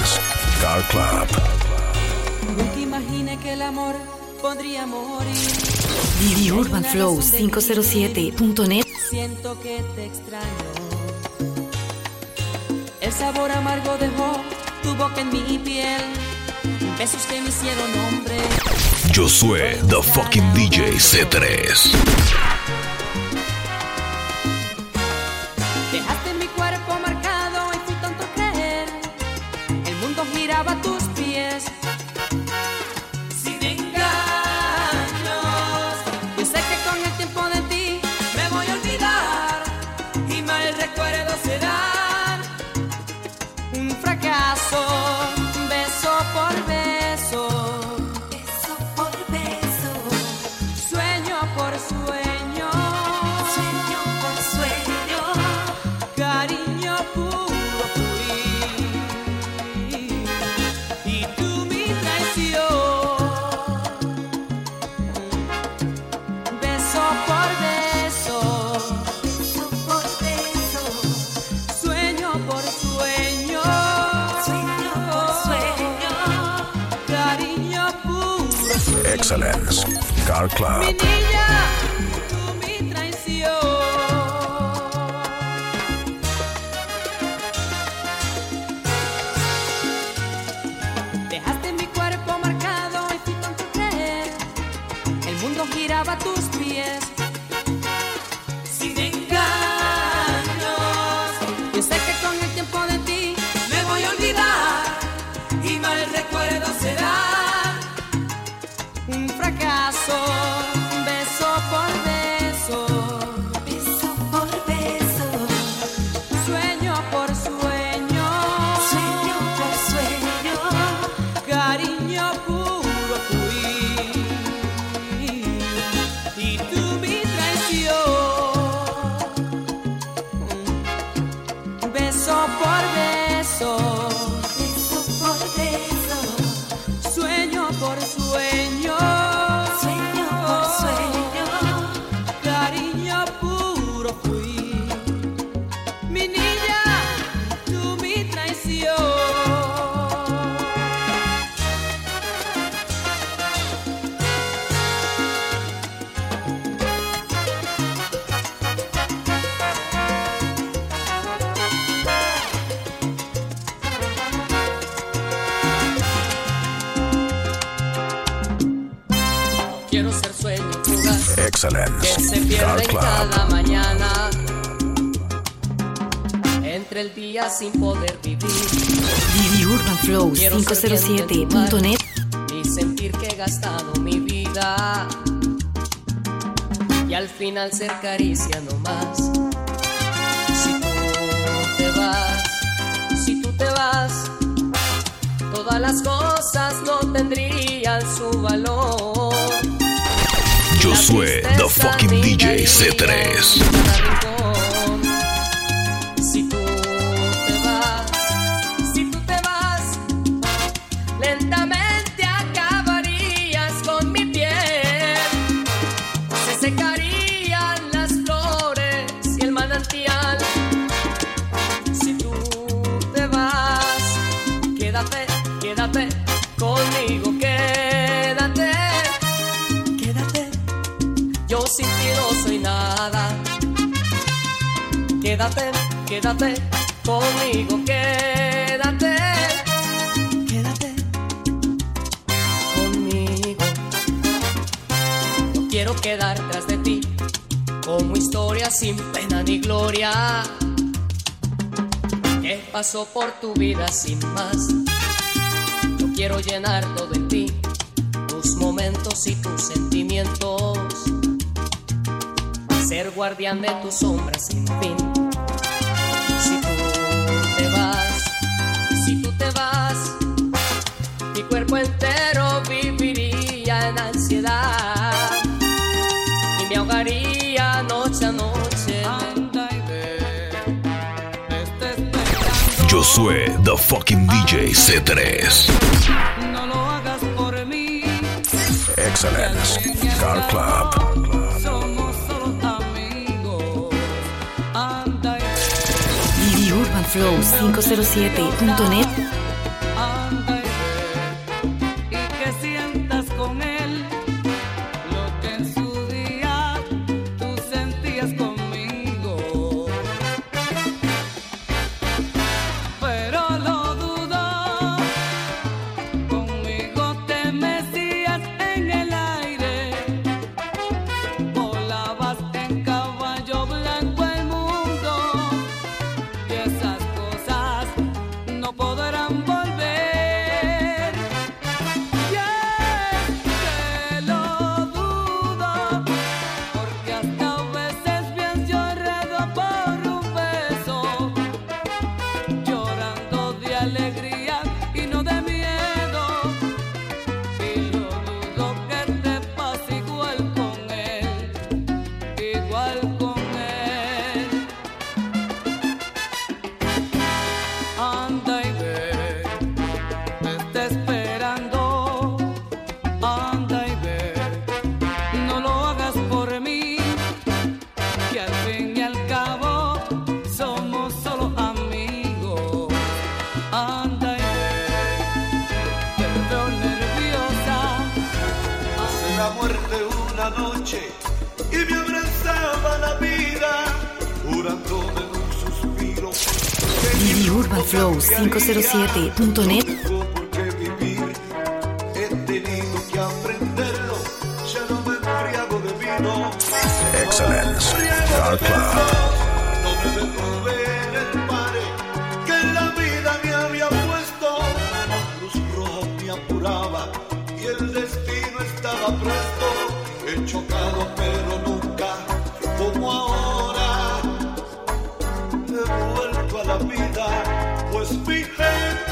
Excellence Car Club. Nunca imaginé que el amor podría morir. Vivi Urban Flow 507.net. Siento que te extraño. El sabor amargo dejó tu boca en mi piel. Besos que me hicieron hombre. Josué, the fucking DJ C3. Giraba a tus pies. Sin poder vivir Vivi Urban Flow mar 507.net. y sentir que he gastado mi vida. Y al final ser caricia no más. Si tú te vas, si tú te vas, todas las cosas no tendrían su valor. Josué, the fucking DJ C3. Sin ti no soy nada. Quédate, quédate conmigo, quédate, quédate conmigo. No quiero quedar tras de ti como historia sin pena ni gloria. Que pasó por tu vida sin más. Yo quiero llenar todo en ti, tus momentos y tus sentimientos ser guardián de tu sombra sin fin. Si tú te vas, si tú te vas, mi cuerpo entero viviría en ansiedad y me ahogaría noche a noche. Josué, the fucking DJ C3. No lo hagas por mí, Excellence Car Club. flow507.net urbanflow507.net sweet behave.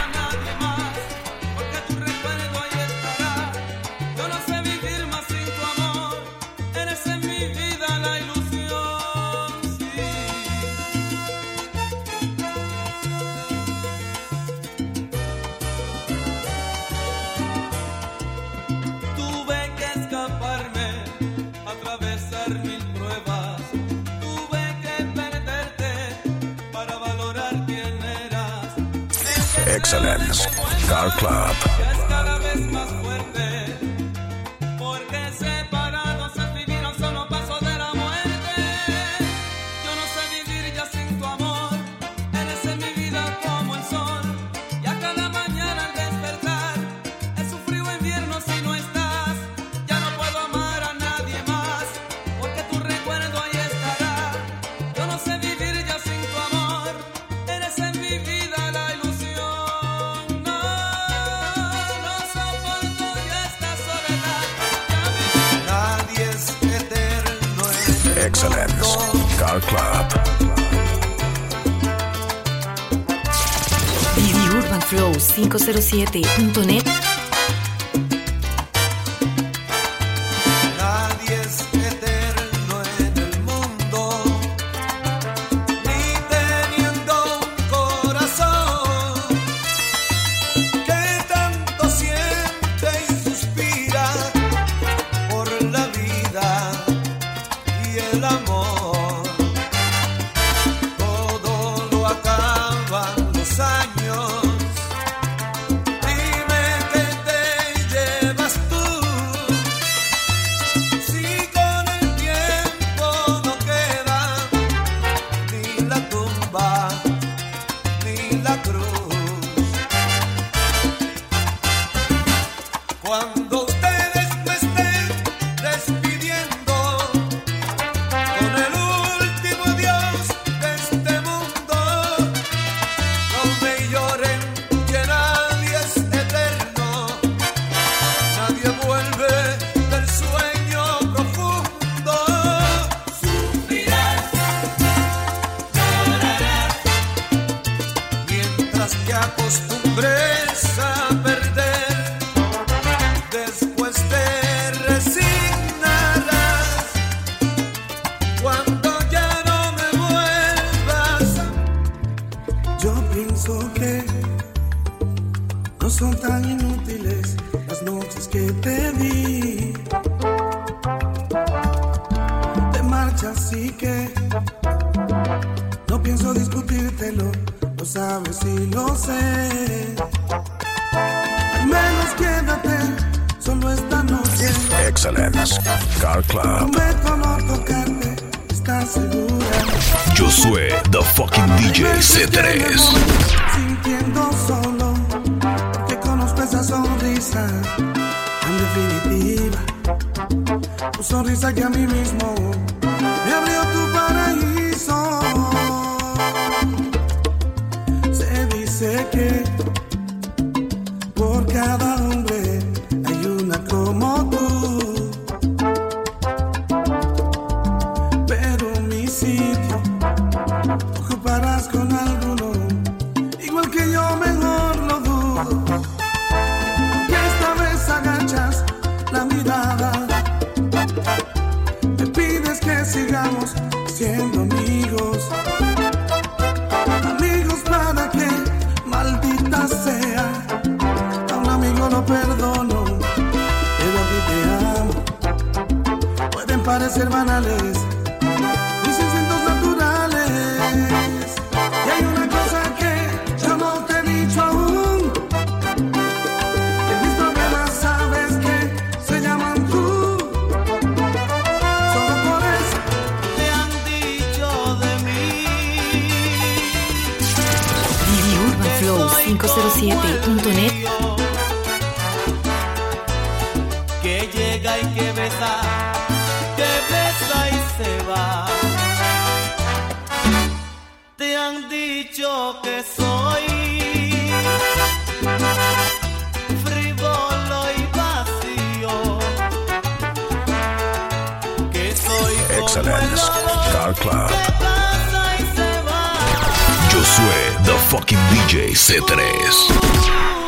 Excellence Car Club. Car Club. The Urban Flow 507.net acostumbré. Sintiendo solo que conozco esa sonrisa tan definitiva. Tu sonrisa que a mí mismo me abrió tu paraíso. Se dice que parecer banales, mis instintos naturales. Y hay una cosa que yo no te he dicho aún, que mis problemas sabes que se llaman tú. Solo por eso te han dicho de mí. Diviurbanflows507.net lobo Car Club. Josué, the fucking DJ C3.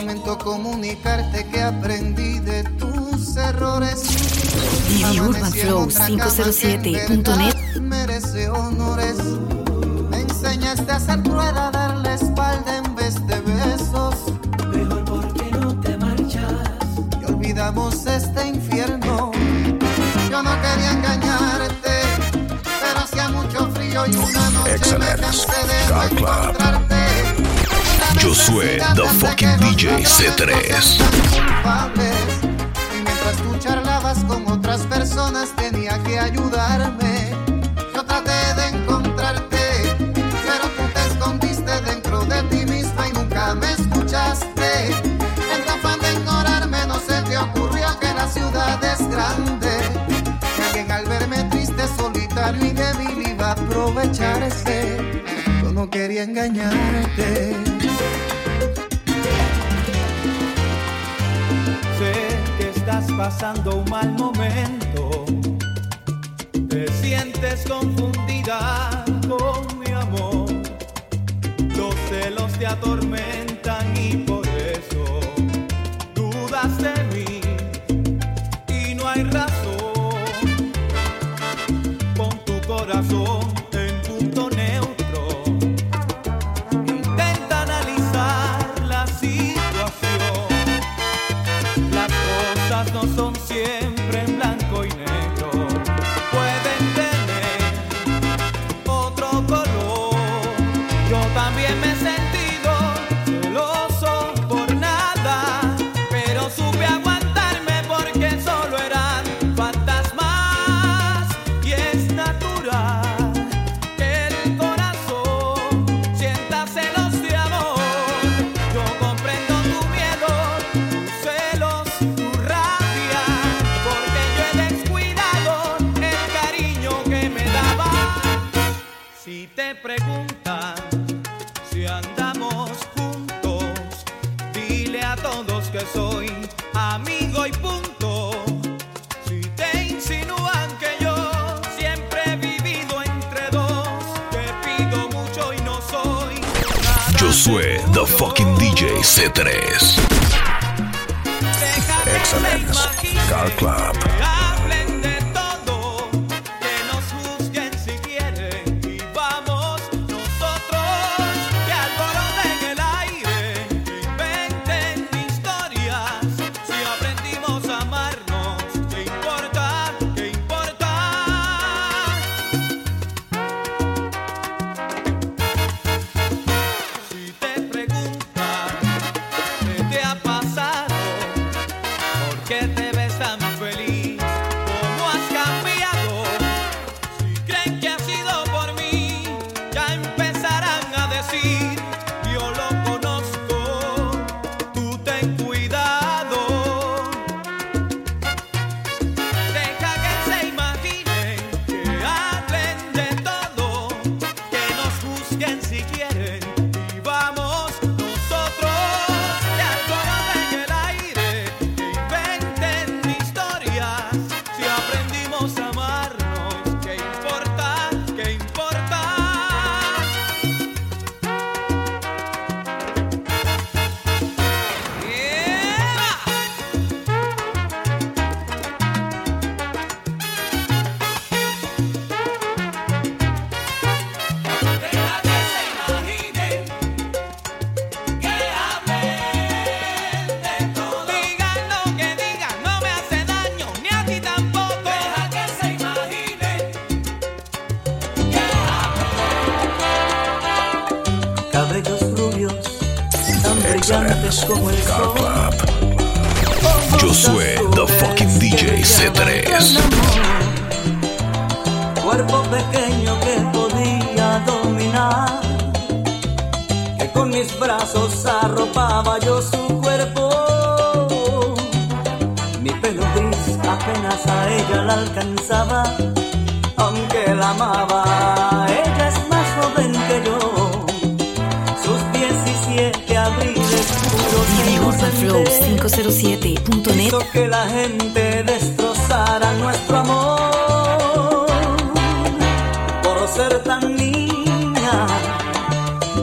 Lamento comunicarte que aprendí de tus errores. Que en dburbanflow507.net verdad Merece honores. Me enseñaste a hacer rueda, a dar la espalda en vez de besos. Mejor porque no te marchas. y olvidamos este infierno. Yo no quería engañarte, pero hacía mucho frío y una noche me cansé de no encontrarte. Josué, the fucking DJ los errores C3. no sean culpables. Y mientras tú charlabas con otras personas tenía que ayudarme. Yo traté de encontrarte, pero tú te escondiste dentro de ti misma y nunca me escuchaste. En tu afán de ignorarme no se te ocurrió que la ciudad es grande. Que alguien al verme triste, solitario y débil iba a aprovecharse. Yo no quería engañarte. Estás pasando un mal momento. Te sientes confundida con mi amor. Los celos te atormentan DJ C3. Excellence. Car Club. cuerpo pequeño que podía dominar, que con mis brazos arropaba yo su cuerpo. Mi pelo gris apenas a ella la alcanzaba, aunque la amaba. Ella es más joven que yo, sus 17 abriles puros. 507.net. que la gente destrozara nuestro amor ser tan niña.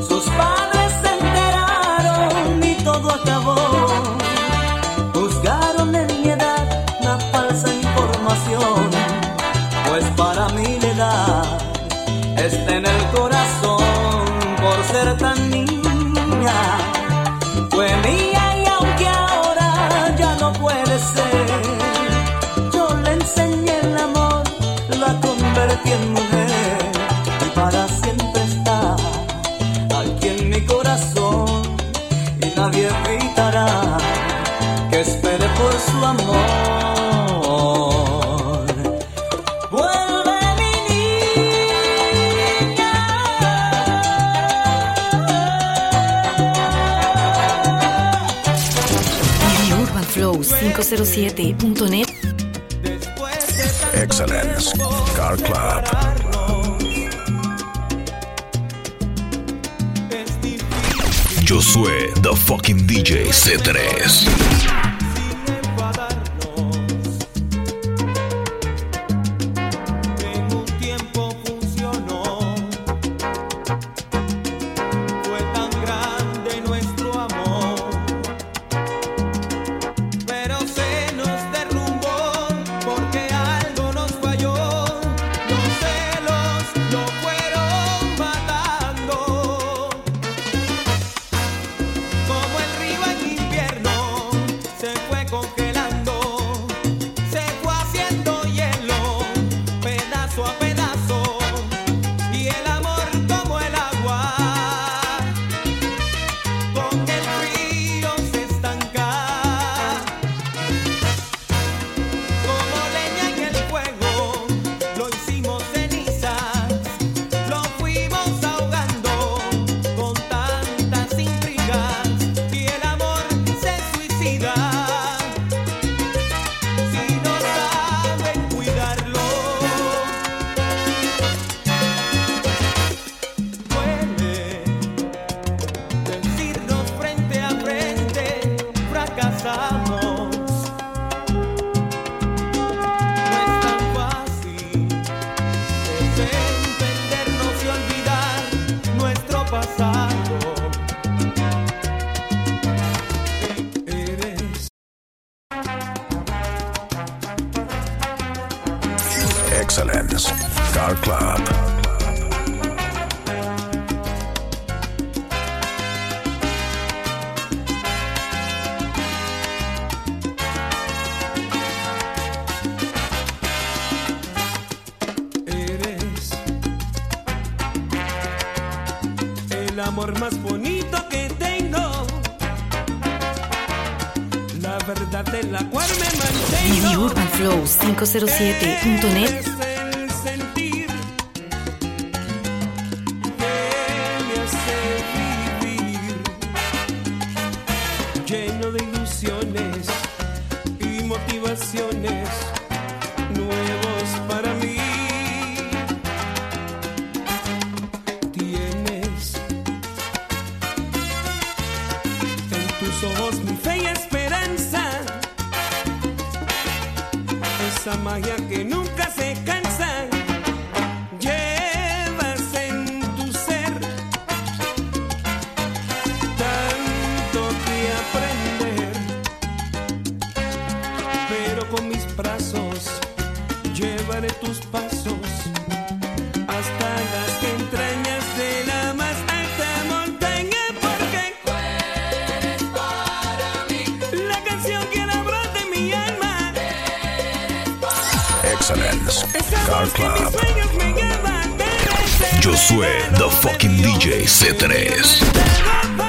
Sus padres se enteraron y todo acabó. Juzgaron en mi edad la falsa información, pues para mí la edad está en el corazón. 907.net. Excellence Car Club. Josué, the fucking DJ C3. Excellence. Car Club. amor más bonito que tengo. La verdad de la cual me mantengo. Urban 507.net motivaciones nuevas. Car Club, Josué, The Fucking DJ C3.